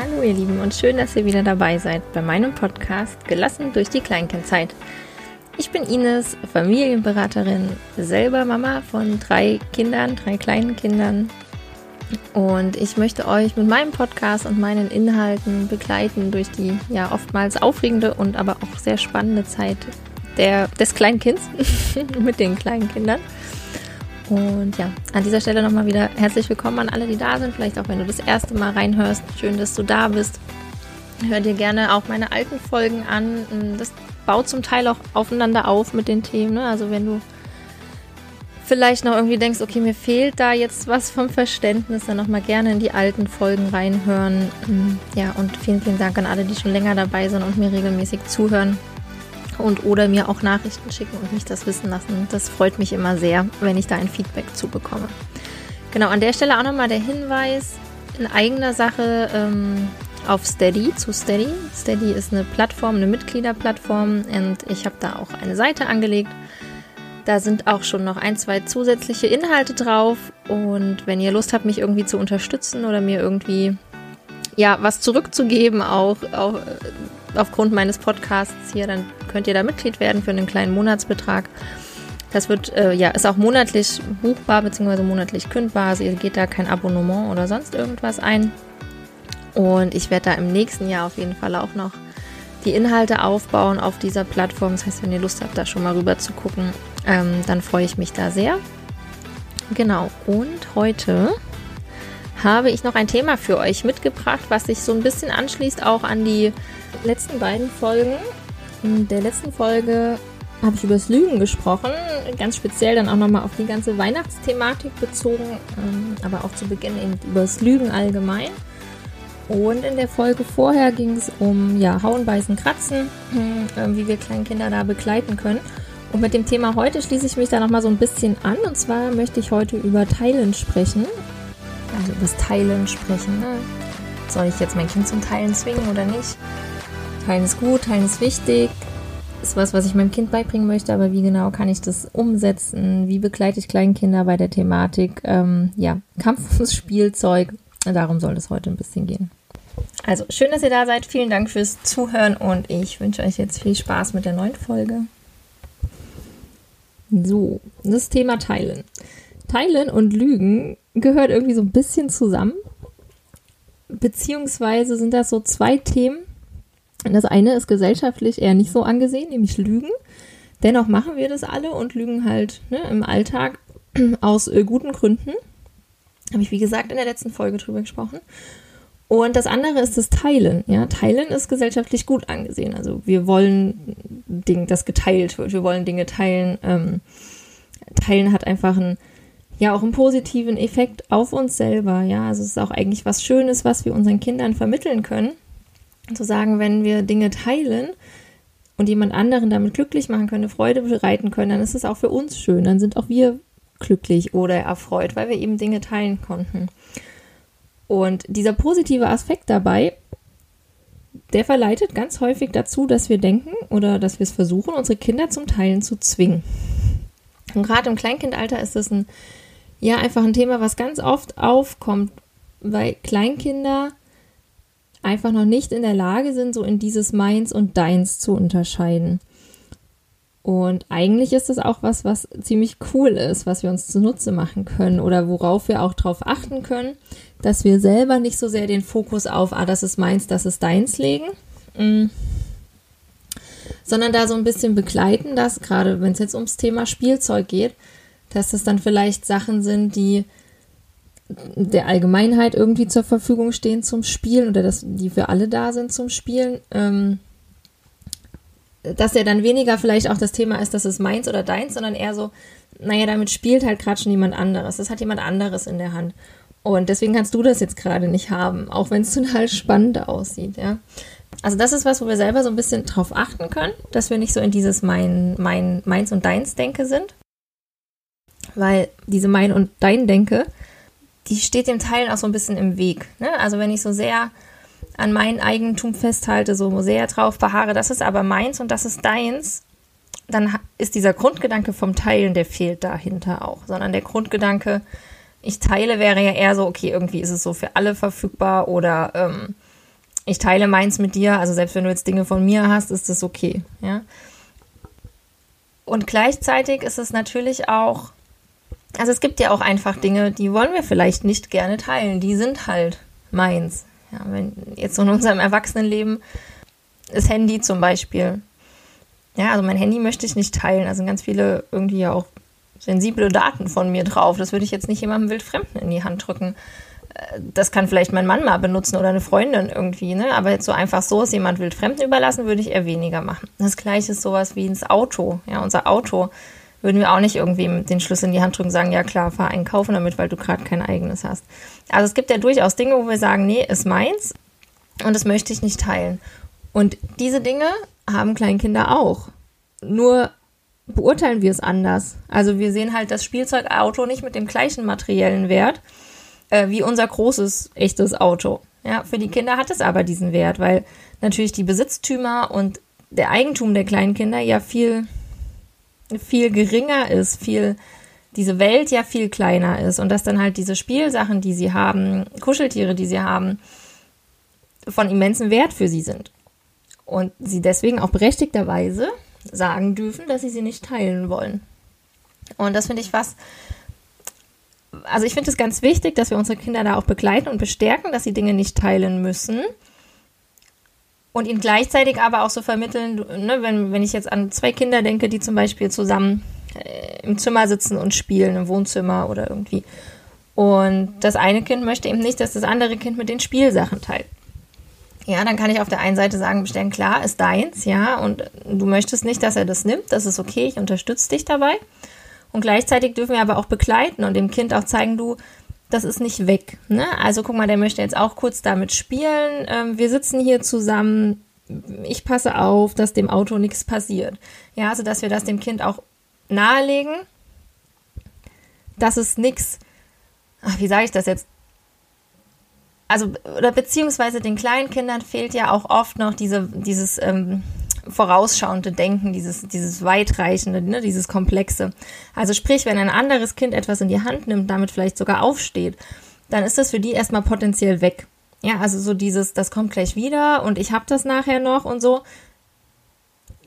Hallo ihr Lieben und schön, dass ihr wieder dabei seid bei meinem Podcast Gelassen durch die Kleinkindzeit. Ich bin Ines, Familienberaterin, selber Mama von drei Kindern, drei kleinen Kindern. Und ich möchte euch mit meinem Podcast und meinen Inhalten begleiten durch die ja oftmals aufregende und aber auch sehr spannende Zeit der, des Kleinkinds mit den kleinen Kindern. Und ja, an dieser Stelle nochmal wieder herzlich willkommen an alle, die da sind. Vielleicht auch, wenn du das erste Mal reinhörst. Schön, dass du da bist. Hör dir gerne auch meine alten Folgen an. Das baut zum Teil auch aufeinander auf mit den Themen. Ne? Also wenn du vielleicht noch irgendwie denkst, okay, mir fehlt da jetzt was vom Verständnis, dann nochmal gerne in die alten Folgen reinhören. Ja, und vielen, vielen Dank an alle, die schon länger dabei sind und mir regelmäßig zuhören und oder mir auch Nachrichten schicken und mich das wissen lassen. Das freut mich immer sehr, wenn ich da ein Feedback zu bekomme. Genau, an der Stelle auch nochmal der Hinweis in eigener Sache ähm, auf Steady, zu Steady. Steady ist eine Plattform, eine Mitgliederplattform und ich habe da auch eine Seite angelegt. Da sind auch schon noch ein, zwei zusätzliche Inhalte drauf und wenn ihr Lust habt, mich irgendwie zu unterstützen oder mir irgendwie ja, was zurückzugeben, auch, auch aufgrund meines Podcasts hier, dann könnt ihr da Mitglied werden für einen kleinen Monatsbetrag. Das wird, äh, ja, ist auch monatlich buchbar bzw. monatlich kündbar. Also ihr geht da kein Abonnement oder sonst irgendwas ein. Und ich werde da im nächsten Jahr auf jeden Fall auch noch die Inhalte aufbauen auf dieser Plattform. Das heißt, wenn ihr Lust habt, da schon mal rüber zu gucken, ähm, dann freue ich mich da sehr. Genau. Und heute habe ich noch ein Thema für euch mitgebracht, was sich so ein bisschen anschließt auch an die letzten beiden Folgen. In der letzten Folge habe ich über das Lügen gesprochen, ganz speziell dann auch nochmal auf die ganze Weihnachtsthematik bezogen, ähm, aber auch zu Beginn eben über das Lügen allgemein. Und in der Folge vorher ging es um ja, Hauen, Beißen, Kratzen, äh, wie wir Kleinkinder da begleiten können. Und mit dem Thema heute schließe ich mich da nochmal so ein bisschen an. Und zwar möchte ich heute über Teilen sprechen also über das Teilen sprechen. Ne? Soll ich jetzt mein Kind zum Teilen zwingen oder nicht? Teilen ist gut, Teilen ist wichtig. Ist was, was ich meinem Kind beibringen möchte, aber wie genau kann ich das umsetzen? Wie begleite ich Kleinkinder bei der Thematik? Ähm, ja, Kampfspielzeug. Darum soll es heute ein bisschen gehen. Also schön, dass ihr da seid. Vielen Dank fürs Zuhören und ich wünsche euch jetzt viel Spaß mit der neuen Folge. So, das Thema Teilen. Teilen und Lügen gehört irgendwie so ein bisschen zusammen. Beziehungsweise sind das so zwei Themen. Das eine ist gesellschaftlich eher nicht so angesehen, nämlich Lügen. Dennoch machen wir das alle und lügen halt ne, im Alltag aus äh, guten Gründen. Habe ich, wie gesagt, in der letzten Folge drüber gesprochen. Und das andere ist das Teilen. Ja, Teilen ist gesellschaftlich gut angesehen. Also wir wollen, Ding, dass geteilt wird. Wir wollen Dinge teilen. Ähm, teilen hat einfach einen ja auch einen positiven Effekt auf uns selber. Ja, also es ist auch eigentlich was Schönes, was wir unseren Kindern vermitteln können. Zu sagen, wenn wir Dinge teilen und jemand anderen damit glücklich machen können, Freude bereiten können, dann ist es auch für uns schön. Dann sind auch wir glücklich oder erfreut, weil wir eben Dinge teilen konnten. Und dieser positive Aspekt dabei, der verleitet ganz häufig dazu, dass wir denken oder dass wir es versuchen, unsere Kinder zum Teilen zu zwingen. Und gerade im Kleinkindalter ist das ein ja einfach ein Thema, was ganz oft aufkommt, weil Kleinkinder einfach noch nicht in der Lage sind, so in dieses Meins und Deins zu unterscheiden. Und eigentlich ist das auch was, was ziemlich cool ist, was wir uns zunutze machen können oder worauf wir auch darauf achten können, dass wir selber nicht so sehr den Fokus auf, ah, das ist meins, das ist deins legen, mm. sondern da so ein bisschen begleiten, dass gerade wenn es jetzt ums Thema Spielzeug geht, dass das dann vielleicht Sachen sind, die der Allgemeinheit irgendwie zur Verfügung stehen zum Spielen oder dass die für alle da sind zum Spielen. Ähm, dass ja dann weniger vielleicht auch das Thema ist, dass es meins oder deins, sondern eher so, naja, damit spielt halt gerade schon jemand anderes. Das hat jemand anderes in der Hand. Und deswegen kannst du das jetzt gerade nicht haben, auch wenn es total spannend aussieht, ja. Also das ist was, wo wir selber so ein bisschen drauf achten können, dass wir nicht so in dieses mein, mein, meins und deins Denke sind, weil diese Mein- und Dein-Denke, die steht dem Teilen auch so ein bisschen im Weg. Ne? Also wenn ich so sehr an mein Eigentum festhalte, so sehr drauf beharre, das ist aber meins und das ist deins, dann ist dieser Grundgedanke vom Teilen, der fehlt dahinter auch. Sondern der Grundgedanke, ich teile, wäre ja eher so, okay, irgendwie ist es so für alle verfügbar oder ähm, ich teile meins mit dir, also selbst wenn du jetzt Dinge von mir hast, ist das okay, ja. Und gleichzeitig ist es natürlich auch, also es gibt ja auch einfach Dinge, die wollen wir vielleicht nicht gerne teilen, die sind halt meins. Ja, wenn jetzt so in unserem Erwachsenenleben das Handy zum Beispiel. Ja, also mein Handy möchte ich nicht teilen. Also ganz viele irgendwie ja auch sensible Daten von mir drauf. Das würde ich jetzt nicht jemandem wildfremden in die Hand drücken. Äh, das kann vielleicht mein Mann mal benutzen oder eine Freundin irgendwie, ne? Aber jetzt so einfach so ist jemand wildfremden überlassen, würde ich eher weniger machen. Das gleiche ist sowas wie ins Auto. Ja, unser Auto würden wir auch nicht irgendwie den Schlüssel in die Hand drücken und sagen, ja klar, fahr einkaufen damit, weil du gerade kein eigenes hast. Also es gibt ja durchaus Dinge, wo wir sagen, nee, ist meins und das möchte ich nicht teilen. Und diese Dinge haben Kleinkinder auch. Nur beurteilen wir es anders. Also wir sehen halt das Spielzeugauto nicht mit dem gleichen materiellen Wert äh, wie unser großes, echtes Auto. Ja, für die Kinder hat es aber diesen Wert, weil natürlich die Besitztümer und der Eigentum der kleinen Kinder ja viel, viel geringer ist, viel, diese Welt ja viel kleiner ist und dass dann halt diese Spielsachen, die sie haben, Kuscheltiere, die sie haben, von immensem Wert für sie sind. Und sie deswegen auch berechtigterweise sagen dürfen, dass sie sie nicht teilen wollen. Und das finde ich was, also ich finde es ganz wichtig, dass wir unsere Kinder da auch begleiten und bestärken, dass sie Dinge nicht teilen müssen. Und ihnen gleichzeitig aber auch so vermitteln, ne, wenn, wenn ich jetzt an zwei Kinder denke, die zum Beispiel zusammen äh, im Zimmer sitzen und spielen, im Wohnzimmer oder irgendwie. Und das eine Kind möchte eben nicht, dass das andere Kind mit den Spielsachen teilt. Ja, dann kann ich auf der einen Seite sagen, bestellen, klar, ist deins, ja, und du möchtest nicht, dass er das nimmt, das ist okay, ich unterstütze dich dabei. Und gleichzeitig dürfen wir aber auch begleiten und dem Kind auch zeigen, du, das ist nicht weg. Ne? Also guck mal, der möchte jetzt auch kurz damit spielen. Ähm, wir sitzen hier zusammen. Ich passe auf, dass dem Auto nichts passiert. Ja, also dass wir das dem Kind auch nahelegen, dass es nichts, wie sage ich das jetzt, also oder beziehungsweise den kleinen Kindern fehlt ja auch oft noch diese, dieses ähm, vorausschauende Denken, dieses, dieses weitreichende, ne, dieses Komplexe. Also sprich, wenn ein anderes Kind etwas in die Hand nimmt, damit vielleicht sogar aufsteht, dann ist das für die erstmal potenziell weg. Ja, also so dieses, das kommt gleich wieder und ich habe das nachher noch und so.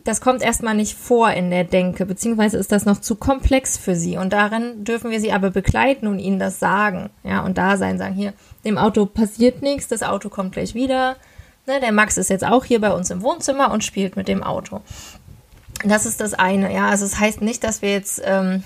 Das kommt erstmal nicht vor in der Denke, beziehungsweise ist das noch zu komplex für sie. Und darin dürfen wir sie aber begleiten und ihnen das sagen. Ja, und da sein, sagen, hier, dem Auto passiert nichts, das Auto kommt gleich wieder. Ne, der Max ist jetzt auch hier bei uns im Wohnzimmer und spielt mit dem Auto. Das ist das eine, ja. Also es das heißt nicht, dass wir jetzt ähm,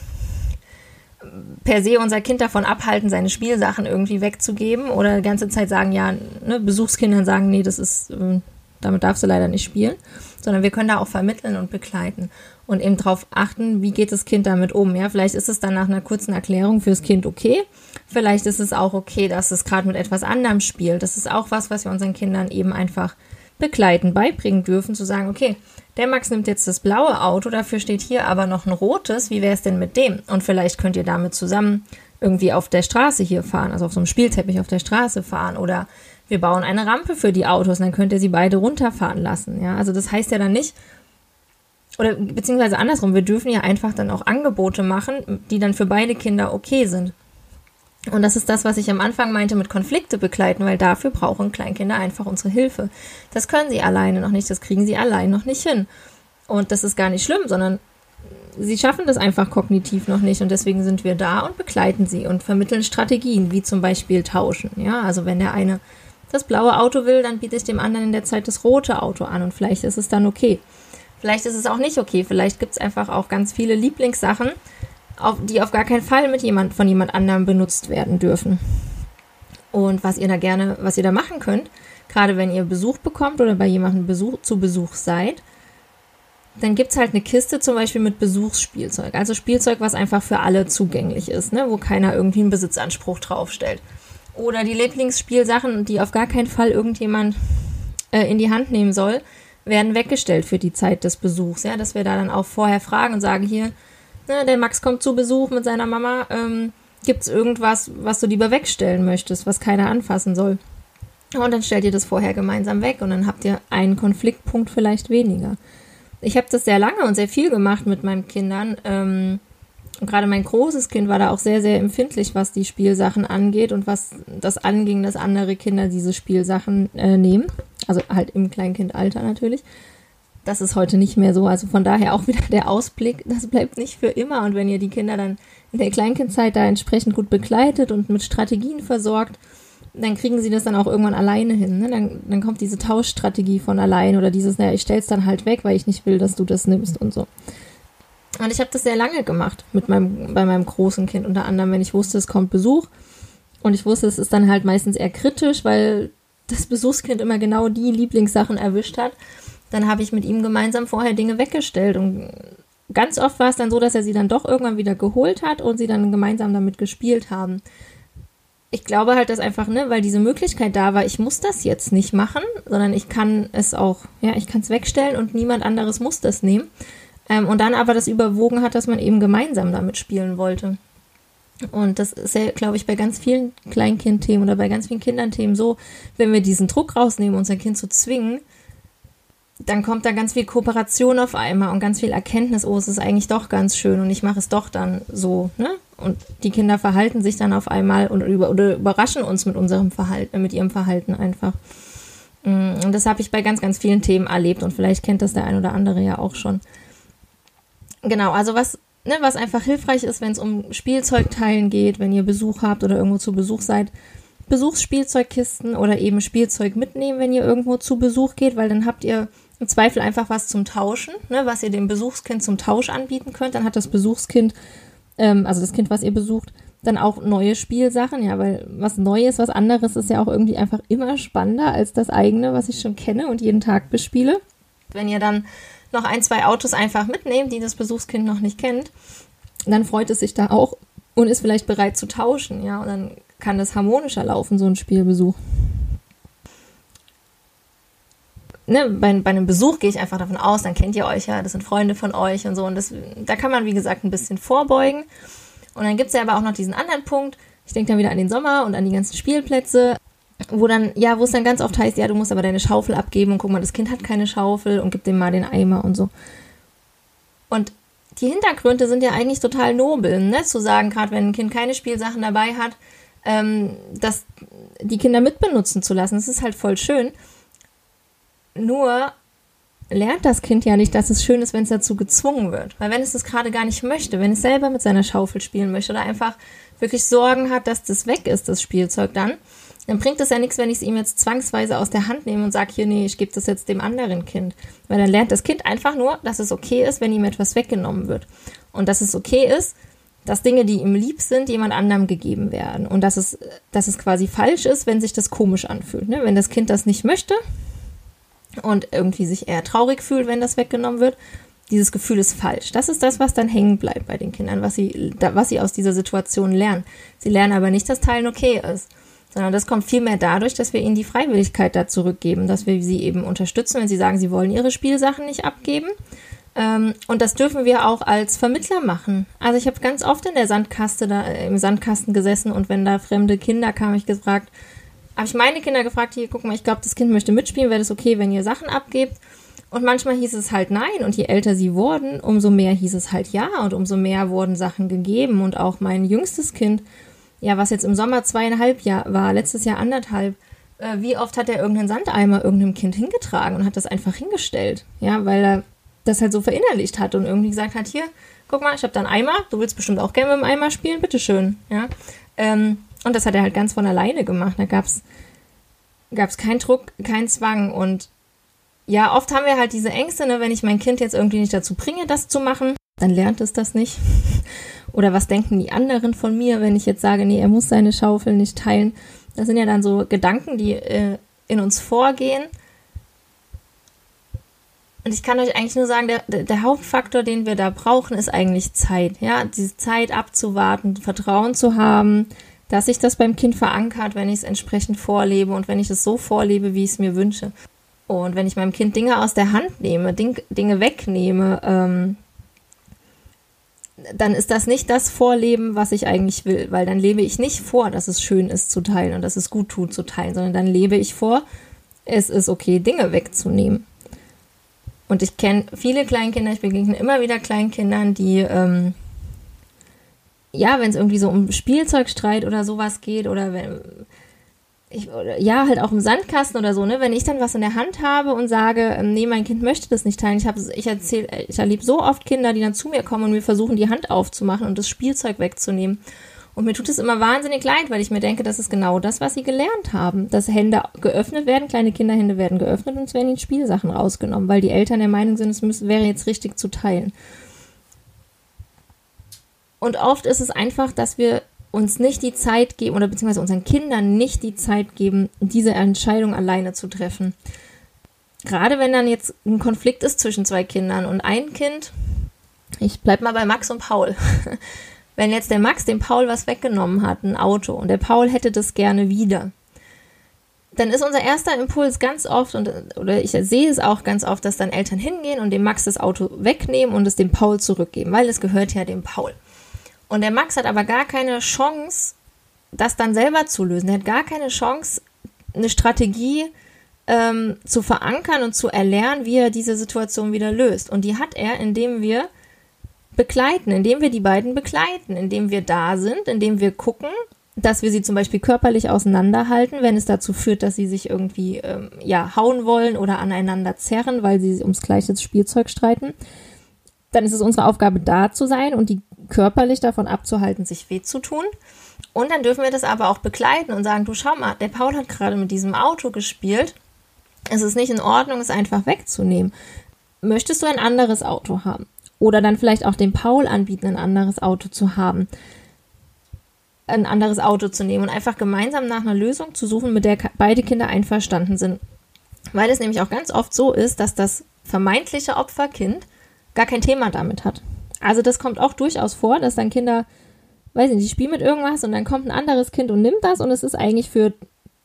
per se unser Kind davon abhalten, seine Spielsachen irgendwie wegzugeben oder die ganze Zeit sagen, ja, ne, Besuchskindern sagen, nee, das ist, ähm, damit darfst du leider nicht spielen, sondern wir können da auch vermitteln und begleiten und eben darauf achten, wie geht das Kind damit um. Ja, vielleicht ist es dann nach einer kurzen Erklärung fürs Kind okay. Vielleicht ist es auch okay, dass es gerade mit etwas anderem spielt. Das ist auch was, was wir unseren Kindern eben einfach begleiten, beibringen dürfen, zu sagen, okay, der Max nimmt jetzt das blaue Auto, dafür steht hier aber noch ein rotes, wie wäre es denn mit dem? Und vielleicht könnt ihr damit zusammen irgendwie auf der Straße hier fahren, also auf so einem Spielteppich auf der Straße fahren oder wir bauen eine Rampe für die Autos, dann könnt ihr sie beide runterfahren lassen. Ja, also das heißt ja dann nicht, oder beziehungsweise andersrum, wir dürfen ja einfach dann auch Angebote machen, die dann für beide Kinder okay sind. Und das ist das, was ich am Anfang meinte mit Konflikte begleiten, weil dafür brauchen Kleinkinder einfach unsere Hilfe. Das können sie alleine noch nicht, das kriegen sie allein noch nicht hin. Und das ist gar nicht schlimm, sondern sie schaffen das einfach kognitiv noch nicht und deswegen sind wir da und begleiten sie und vermitteln Strategien, wie zum Beispiel tauschen. Ja, also wenn der eine das blaue Auto will, dann biete ich dem anderen in der Zeit das rote Auto an und vielleicht ist es dann okay. Vielleicht ist es auch nicht okay. Vielleicht gibt es einfach auch ganz viele Lieblingssachen, auf, die auf gar keinen Fall mit jemand, von jemand anderem benutzt werden dürfen. Und was ihr da gerne, was ihr da machen könnt, gerade wenn ihr Besuch bekommt oder bei jemandem Besuch, zu Besuch seid, dann gibt es halt eine Kiste zum Beispiel mit Besuchsspielzeug. Also Spielzeug, was einfach für alle zugänglich ist, ne? wo keiner irgendwie einen Besitzanspruch draufstellt. Oder die Lieblingsspielsachen, die auf gar keinen Fall irgendjemand äh, in die Hand nehmen soll, werden weggestellt für die Zeit des Besuchs. Ja, dass wir da dann auch vorher fragen und sagen, hier, ne, der Max kommt zu Besuch mit seiner Mama, ähm, gibt es irgendwas, was du lieber wegstellen möchtest, was keiner anfassen soll? Und dann stellt ihr das vorher gemeinsam weg und dann habt ihr einen Konfliktpunkt vielleicht weniger. Ich habe das sehr lange und sehr viel gemacht mit meinen Kindern. Ähm, und gerade mein großes Kind war da auch sehr, sehr empfindlich, was die Spielsachen angeht und was das anging, dass andere Kinder diese Spielsachen äh, nehmen. Also halt im Kleinkindalter natürlich. Das ist heute nicht mehr so. Also von daher auch wieder der Ausblick, das bleibt nicht für immer. Und wenn ihr die Kinder dann in der Kleinkindzeit da entsprechend gut begleitet und mit Strategien versorgt, dann kriegen sie das dann auch irgendwann alleine hin. Ne? Dann, dann kommt diese Tauschstrategie von allein oder dieses, naja, ich stell's dann halt weg, weil ich nicht will, dass du das nimmst und so. Und ich habe das sehr lange gemacht mit meinem, bei meinem großen Kind, unter anderem, wenn ich wusste, es kommt Besuch. Und ich wusste, es ist dann halt meistens eher kritisch, weil das Besuchskind immer genau die Lieblingssachen erwischt hat. Dann habe ich mit ihm gemeinsam vorher Dinge weggestellt. Und ganz oft war es dann so, dass er sie dann doch irgendwann wieder geholt hat und sie dann gemeinsam damit gespielt haben ich glaube halt, dass einfach, ne, weil diese Möglichkeit da war, ich muss das jetzt nicht machen, sondern ich kann es auch, ja, ich kann es wegstellen und niemand anderes muss das nehmen. Ähm, und dann aber das überwogen hat, dass man eben gemeinsam damit spielen wollte. Und das ist ja, glaube ich, bei ganz vielen Kleinkindthemen oder bei ganz vielen Kindern-Themen so, wenn wir diesen Druck rausnehmen, unser Kind zu zwingen, dann kommt da ganz viel Kooperation auf einmal und ganz viel Erkenntnis, oh, es ist eigentlich doch ganz schön und ich mache es doch dann so, ne? Und die Kinder verhalten sich dann auf einmal und über, oder überraschen uns mit unserem Verhalten, mit ihrem Verhalten einfach. Mm, und das habe ich bei ganz, ganz vielen Themen erlebt und vielleicht kennt das der ein oder andere ja auch schon. Genau, also was, ne, was einfach hilfreich ist, wenn es um Spielzeugteilen geht, wenn ihr Besuch habt oder irgendwo zu Besuch seid, Besuchsspielzeugkisten oder eben Spielzeug mitnehmen, wenn ihr irgendwo zu Besuch geht, weil dann habt ihr im Zweifel einfach was zum Tauschen, ne, was ihr dem Besuchskind zum Tausch anbieten könnt. Dann hat das Besuchskind, ähm, also das Kind, was ihr besucht, dann auch neue Spielsachen, ja, weil was Neues, was anderes ist ja auch irgendwie einfach immer spannender als das eigene, was ich schon kenne und jeden Tag bespiele. Wenn ihr dann noch ein, zwei Autos einfach mitnehmt, die das Besuchskind noch nicht kennt, dann freut es sich da auch und ist vielleicht bereit zu tauschen, ja, und dann kann das harmonischer laufen, so ein Spielbesuch ne, bei, bei einem Besuch gehe ich einfach davon aus, dann kennt ihr euch ja, das sind Freunde von euch und so. Und das, da kann man, wie gesagt, ein bisschen vorbeugen. Und dann gibt es ja aber auch noch diesen anderen Punkt. Ich denke dann wieder an den Sommer und an die ganzen Spielplätze, wo dann, ja, wo es dann ganz oft heißt, ja, du musst aber deine Schaufel abgeben und guck mal, das Kind hat keine Schaufel und gib dem mal den Eimer und so. Und die Hintergründe sind ja eigentlich total nobel, ne? Zu sagen, gerade wenn ein Kind keine Spielsachen dabei hat, ähm, dass die Kinder mitbenutzen zu lassen. Das ist halt voll schön. Nur lernt das Kind ja nicht, dass es schön ist, wenn es dazu gezwungen wird. Weil wenn es das gerade gar nicht möchte, wenn es selber mit seiner Schaufel spielen möchte oder einfach wirklich Sorgen hat, dass das weg ist, das Spielzeug dann, dann bringt es ja nichts, wenn ich es ihm jetzt zwangsweise aus der Hand nehme und sage, hier, nee, ich gebe das jetzt dem anderen Kind. Weil dann lernt das Kind einfach nur, dass es okay ist, wenn ihm etwas weggenommen wird. Und dass es okay ist, dass Dinge, die ihm lieb sind, jemand anderem gegeben werden. Und dass es, dass es quasi falsch ist, wenn sich das komisch anfühlt. Ne? Wenn das Kind das nicht möchte, und irgendwie sich eher traurig fühlt, wenn das weggenommen wird. Dieses Gefühl ist falsch. Das ist das, was dann hängen bleibt bei den Kindern, was sie, was sie aus dieser Situation lernen. Sie lernen aber nicht, dass Teilen okay ist, sondern das kommt vielmehr dadurch, dass wir ihnen die Freiwilligkeit da zurückgeben, dass wir sie eben unterstützen, wenn sie sagen, sie wollen ihre Spielsachen nicht abgeben. Ähm, und das dürfen wir auch als Vermittler machen. Also ich habe ganz oft in der Sandkaste da, im Sandkasten gesessen und wenn da fremde Kinder kamen, ich gefragt, habe ich meine Kinder gefragt, hier, guck mal, ich glaube, das Kind möchte mitspielen, wäre das okay, wenn ihr Sachen abgebt? Und manchmal hieß es halt nein. Und je älter sie wurden, umso mehr hieß es halt ja. Und umso mehr wurden Sachen gegeben. Und auch mein jüngstes Kind, ja, was jetzt im Sommer zweieinhalb Jahr war, letztes Jahr anderthalb, äh, wie oft hat er irgendeinen Sandeimer irgendeinem Kind hingetragen und hat das einfach hingestellt? Ja, weil er das halt so verinnerlicht hat und irgendwie gesagt hat, hier, guck mal, ich habe da einen Eimer, du willst bestimmt auch gerne mit dem Eimer spielen, bitteschön. Ja. Ähm, und das hat er halt ganz von alleine gemacht. Da gab es keinen Druck, keinen Zwang. Und ja, oft haben wir halt diese Ängste, ne, wenn ich mein Kind jetzt irgendwie nicht dazu bringe, das zu machen, dann lernt es das nicht. Oder was denken die anderen von mir, wenn ich jetzt sage, nee, er muss seine Schaufel nicht teilen. Das sind ja dann so Gedanken, die äh, in uns vorgehen. Und ich kann euch eigentlich nur sagen, der, der Hauptfaktor, den wir da brauchen, ist eigentlich Zeit. Ja, diese Zeit abzuwarten, Vertrauen zu haben, dass sich das beim Kind verankert, wenn ich es entsprechend vorlebe und wenn ich es so vorlebe, wie ich es mir wünsche. Und wenn ich meinem Kind Dinge aus der Hand nehme, Ding, Dinge wegnehme, ähm, dann ist das nicht das Vorleben, was ich eigentlich will, weil dann lebe ich nicht vor, dass es schön ist zu teilen und dass es gut tut zu teilen, sondern dann lebe ich vor, es ist okay, Dinge wegzunehmen. Und ich kenne viele Kleinkinder, ich begegne immer wieder Kleinkindern, die ähm, ja, wenn es irgendwie so um Spielzeugstreit oder sowas geht oder wenn, ich, ja, halt auch im Sandkasten oder so, ne, wenn ich dann was in der Hand habe und sage, ähm, nee, mein Kind möchte das nicht teilen. Ich ich erzähle, ich erlebe so oft Kinder, die dann zu mir kommen und mir versuchen, die Hand aufzumachen und das Spielzeug wegzunehmen. Und mir tut es immer wahnsinnig leid, weil ich mir denke, das ist genau das, was sie gelernt haben. Dass Hände geöffnet werden, kleine Kinderhände werden geöffnet und es werden ihnen Spielsachen rausgenommen, weil die Eltern der Meinung sind, es müsste, wäre jetzt richtig zu teilen. Und oft ist es einfach, dass wir uns nicht die Zeit geben oder beziehungsweise unseren Kindern nicht die Zeit geben, diese Entscheidung alleine zu treffen. Gerade wenn dann jetzt ein Konflikt ist zwischen zwei Kindern und ein Kind, ich bleib mal bei Max und Paul. wenn jetzt der Max dem Paul was weggenommen hat, ein Auto, und der Paul hätte das gerne wieder, dann ist unser erster Impuls ganz oft, und, oder ich sehe es auch ganz oft, dass dann Eltern hingehen und dem Max das Auto wegnehmen und es dem Paul zurückgeben, weil es gehört ja dem Paul. Und der Max hat aber gar keine Chance, das dann selber zu lösen. Er hat gar keine Chance, eine Strategie ähm, zu verankern und zu erlernen, wie er diese Situation wieder löst. Und die hat er, indem wir begleiten, indem wir die beiden begleiten, indem wir da sind, indem wir gucken, dass wir sie zum Beispiel körperlich auseinanderhalten, wenn es dazu führt, dass sie sich irgendwie ähm, ja hauen wollen oder aneinander zerren, weil sie ums gleiche Spielzeug streiten. Dann ist es unsere Aufgabe, da zu sein und die körperlich davon abzuhalten, sich weh zu tun. Und dann dürfen wir das aber auch begleiten und sagen, du schau mal, der Paul hat gerade mit diesem Auto gespielt. Es ist nicht in Ordnung, es einfach wegzunehmen. Möchtest du ein anderes Auto haben? Oder dann vielleicht auch dem Paul anbieten, ein anderes Auto zu haben. Ein anderes Auto zu nehmen und einfach gemeinsam nach einer Lösung zu suchen, mit der beide Kinder einverstanden sind. Weil es nämlich auch ganz oft so ist, dass das vermeintliche Opferkind gar kein Thema damit hat. Also das kommt auch durchaus vor, dass dann Kinder, weiß nicht, die spielen mit irgendwas und dann kommt ein anderes Kind und nimmt das und es ist eigentlich für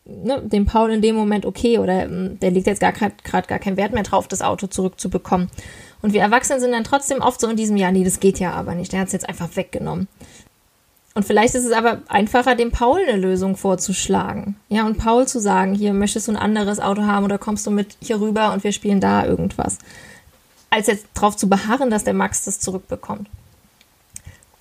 ne, den Paul in dem Moment okay oder ähm, der legt jetzt gar gerade gar keinen Wert mehr drauf, das Auto zurückzubekommen. Und wir Erwachsene sind dann trotzdem oft so in diesem, ja, nee, das geht ja aber nicht, der hat es jetzt einfach weggenommen. Und vielleicht ist es aber einfacher, dem Paul eine Lösung vorzuschlagen. Ja, und Paul zu sagen, hier möchtest du ein anderes Auto haben oder kommst du mit hier rüber und wir spielen da irgendwas als jetzt darauf zu beharren, dass der Max das zurückbekommt.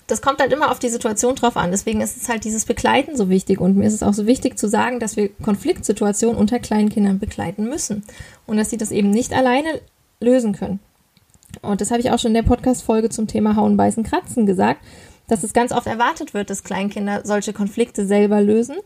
Das kommt halt immer auf die Situation drauf an. Deswegen ist es halt dieses Begleiten so wichtig. Und mir ist es auch so wichtig zu sagen, dass wir Konfliktsituationen unter kleinen Kindern begleiten müssen. Und dass sie das eben nicht alleine lösen können. Und das habe ich auch schon in der Podcast-Folge zum Thema Hauen, Beißen, Kratzen gesagt, dass es ganz oft erwartet wird, dass Kleinkinder solche Konflikte selber lösen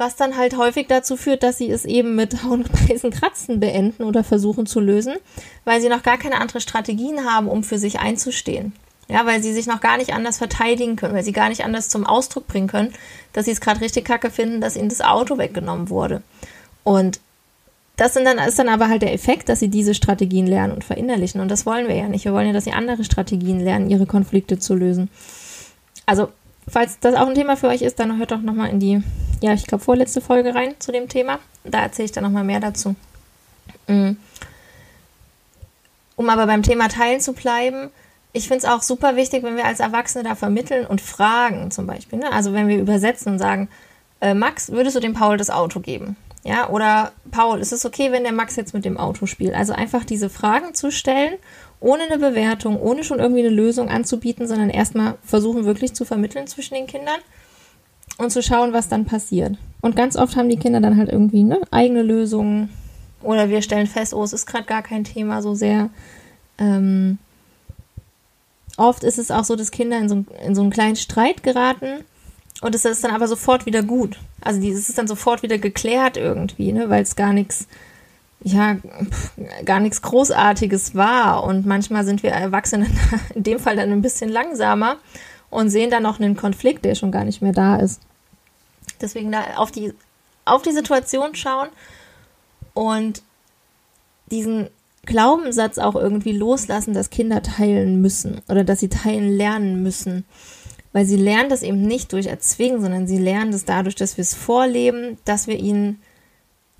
was dann halt häufig dazu führt, dass sie es eben mit Hauen, Beißen, Kratzen beenden oder versuchen zu lösen, weil sie noch gar keine andere Strategien haben, um für sich einzustehen. Ja, weil sie sich noch gar nicht anders verteidigen können, weil sie gar nicht anders zum Ausdruck bringen können, dass sie es gerade richtig kacke finden, dass ihnen das Auto weggenommen wurde. Und das dann, ist dann aber halt der Effekt, dass sie diese Strategien lernen und verinnerlichen. Und das wollen wir ja nicht. Wir wollen ja, dass sie andere Strategien lernen, ihre Konflikte zu lösen. Also falls das auch ein Thema für euch ist, dann hört doch nochmal in die, ja, ich glaube, vorletzte Folge rein zu dem Thema. Da erzähle ich dann nochmal mehr dazu. Mm. Um aber beim Thema Teilen zu bleiben, ich finde es auch super wichtig, wenn wir als Erwachsene da vermitteln und fragen zum Beispiel. Ne? Also wenn wir übersetzen und sagen, äh, Max, würdest du dem Paul das Auto geben? Ja, oder Paul, ist es okay, wenn der Max jetzt mit dem Auto spielt? Also einfach diese Fragen zu stellen ohne eine Bewertung, ohne schon irgendwie eine Lösung anzubieten, sondern erstmal versuchen wirklich zu vermitteln zwischen den Kindern und zu schauen, was dann passiert. Und ganz oft haben die Kinder dann halt irgendwie ne, eigene Lösungen oder wir stellen fest, oh, es ist gerade gar kein Thema so sehr. Ähm, oft ist es auch so, dass Kinder in so, in so einen kleinen Streit geraten und es ist dann aber sofort wieder gut. Also es ist dann sofort wieder geklärt irgendwie, ne, weil es gar nichts ja, gar nichts Großartiges war. Und manchmal sind wir Erwachsene in dem Fall dann ein bisschen langsamer und sehen dann noch einen Konflikt, der schon gar nicht mehr da ist. Deswegen da auf die, auf die Situation schauen und diesen Glaubenssatz auch irgendwie loslassen, dass Kinder teilen müssen oder dass sie teilen lernen müssen. Weil sie lernen das eben nicht durch Erzwingen, sondern sie lernen das dadurch, dass wir es vorleben, dass wir ihnen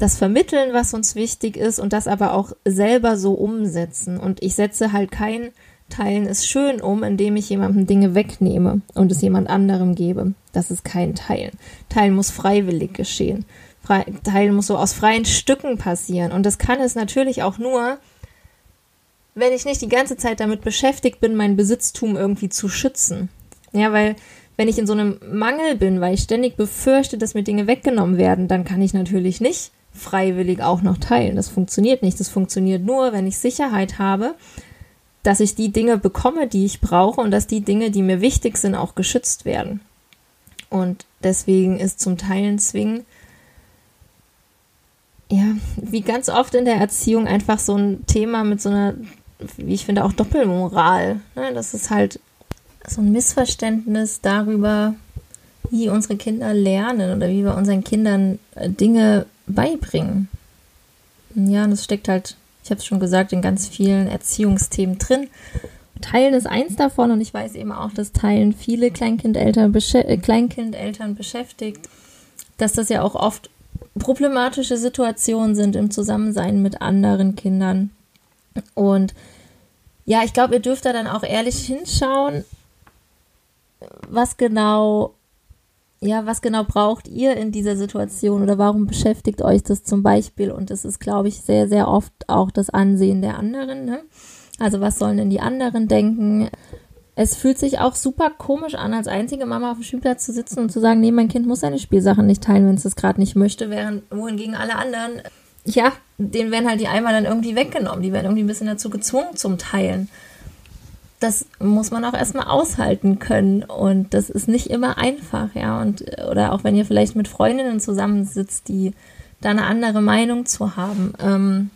das vermitteln, was uns wichtig ist und das aber auch selber so umsetzen. Und ich setze halt kein Teilen ist schön um, indem ich jemandem Dinge wegnehme und es jemand anderem gebe. Das ist kein Teilen. Teilen muss freiwillig geschehen. Teilen muss so aus freien Stücken passieren. Und das kann es natürlich auch nur, wenn ich nicht die ganze Zeit damit beschäftigt bin, mein Besitztum irgendwie zu schützen. Ja, weil wenn ich in so einem Mangel bin, weil ich ständig befürchte, dass mir Dinge weggenommen werden, dann kann ich natürlich nicht freiwillig auch noch teilen. Das funktioniert nicht. Das funktioniert nur, wenn ich Sicherheit habe, dass ich die Dinge bekomme, die ich brauche und dass die Dinge, die mir wichtig sind, auch geschützt werden. Und deswegen ist zum Teilen zwingen, ja, wie ganz oft in der Erziehung einfach so ein Thema mit so einer, wie ich finde, auch Doppelmoral. Ne? Das ist halt so ein Missverständnis darüber, wie unsere Kinder lernen oder wie wir unseren Kindern äh, Dinge beibringen. Ja, und das steckt halt, ich habe es schon gesagt, in ganz vielen Erziehungsthemen drin. Teilen ist eins davon und ich weiß eben auch, dass Teilen viele Kleinkindeltern, äh, Kleinkindeltern beschäftigt, dass das ja auch oft problematische Situationen sind im Zusammensein mit anderen Kindern. Und ja, ich glaube, ihr dürft da dann auch ehrlich hinschauen, was genau, ja, was genau braucht ihr in dieser Situation oder warum beschäftigt euch das zum Beispiel? Und das ist, glaube ich, sehr, sehr oft auch das Ansehen der anderen. Ne? Also was sollen denn die anderen denken? Es fühlt sich auch super komisch an, als einzige Mama auf dem Spielplatz zu sitzen und zu sagen, nee, mein Kind muss seine Spielsachen nicht teilen, wenn es das gerade nicht möchte, während wohingegen alle anderen, ja, denen werden halt die Eimer dann irgendwie weggenommen. Die werden irgendwie ein bisschen dazu gezwungen zum Teilen. Das muss man auch erstmal aushalten können und das ist nicht immer einfach, ja. Und oder auch wenn ihr vielleicht mit Freundinnen zusammensitzt, die da eine andere Meinung zu haben. Ähm,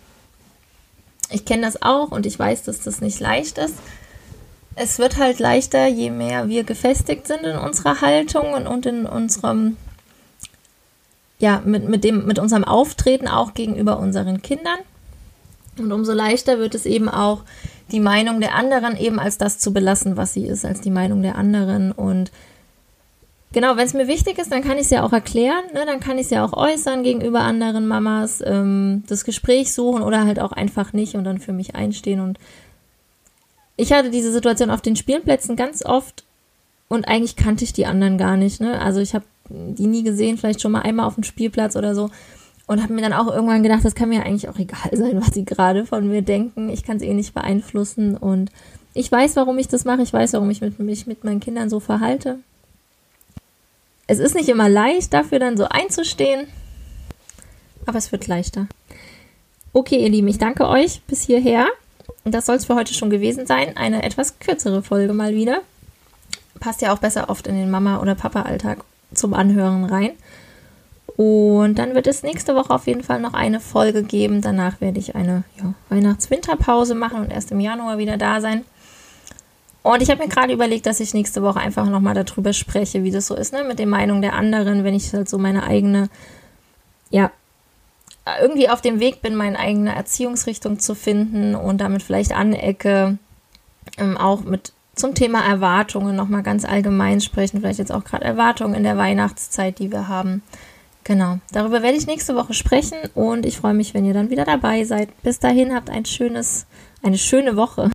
ich kenne das auch und ich weiß, dass das nicht leicht ist. Es wird halt leichter, je mehr wir gefestigt sind in unserer Haltung und, und in unserem, ja, mit, mit, dem, mit unserem Auftreten auch gegenüber unseren Kindern. Und umso leichter wird es eben auch, die Meinung der anderen eben als das zu belassen, was sie ist, als die Meinung der anderen. Und genau, wenn es mir wichtig ist, dann kann ich es ja auch erklären, ne? dann kann ich es ja auch äußern gegenüber anderen Mamas, ähm, das Gespräch suchen oder halt auch einfach nicht und dann für mich einstehen. Und ich hatte diese Situation auf den Spielplätzen ganz oft und eigentlich kannte ich die anderen gar nicht. Ne? Also ich habe die nie gesehen, vielleicht schon mal einmal auf dem Spielplatz oder so. Und habe mir dann auch irgendwann gedacht, das kann mir eigentlich auch egal sein, was sie gerade von mir denken. Ich kann es eh nicht beeinflussen. Und ich weiß, warum ich das mache. Ich weiß, warum ich mit, mich mit meinen Kindern so verhalte es ist nicht immer leicht, dafür dann so einzustehen, aber es wird leichter. Okay, ihr Lieben, ich danke euch bis hierher. Das soll es für heute schon gewesen sein. Eine etwas kürzere Folge mal wieder. Passt ja auch besser oft in den Mama- oder Papa-Alltag zum Anhören rein. Und dann wird es nächste Woche auf jeden Fall noch eine Folge geben. Danach werde ich eine ja, Weihnachts-Winterpause machen und erst im Januar wieder da sein. Und ich habe mir gerade überlegt, dass ich nächste Woche einfach nochmal darüber spreche, wie das so ist, ne, mit den Meinungen der anderen, wenn ich halt so meine eigene, ja, irgendwie auf dem Weg bin, meine eigene Erziehungsrichtung zu finden und damit vielleicht anecke, ähm, auch mit zum Thema Erwartungen nochmal ganz allgemein sprechen, vielleicht jetzt auch gerade Erwartungen in der Weihnachtszeit, die wir haben. Genau, darüber werde ich nächste Woche sprechen und ich freue mich, wenn ihr dann wieder dabei seid. Bis dahin habt ein schönes, eine schöne Woche.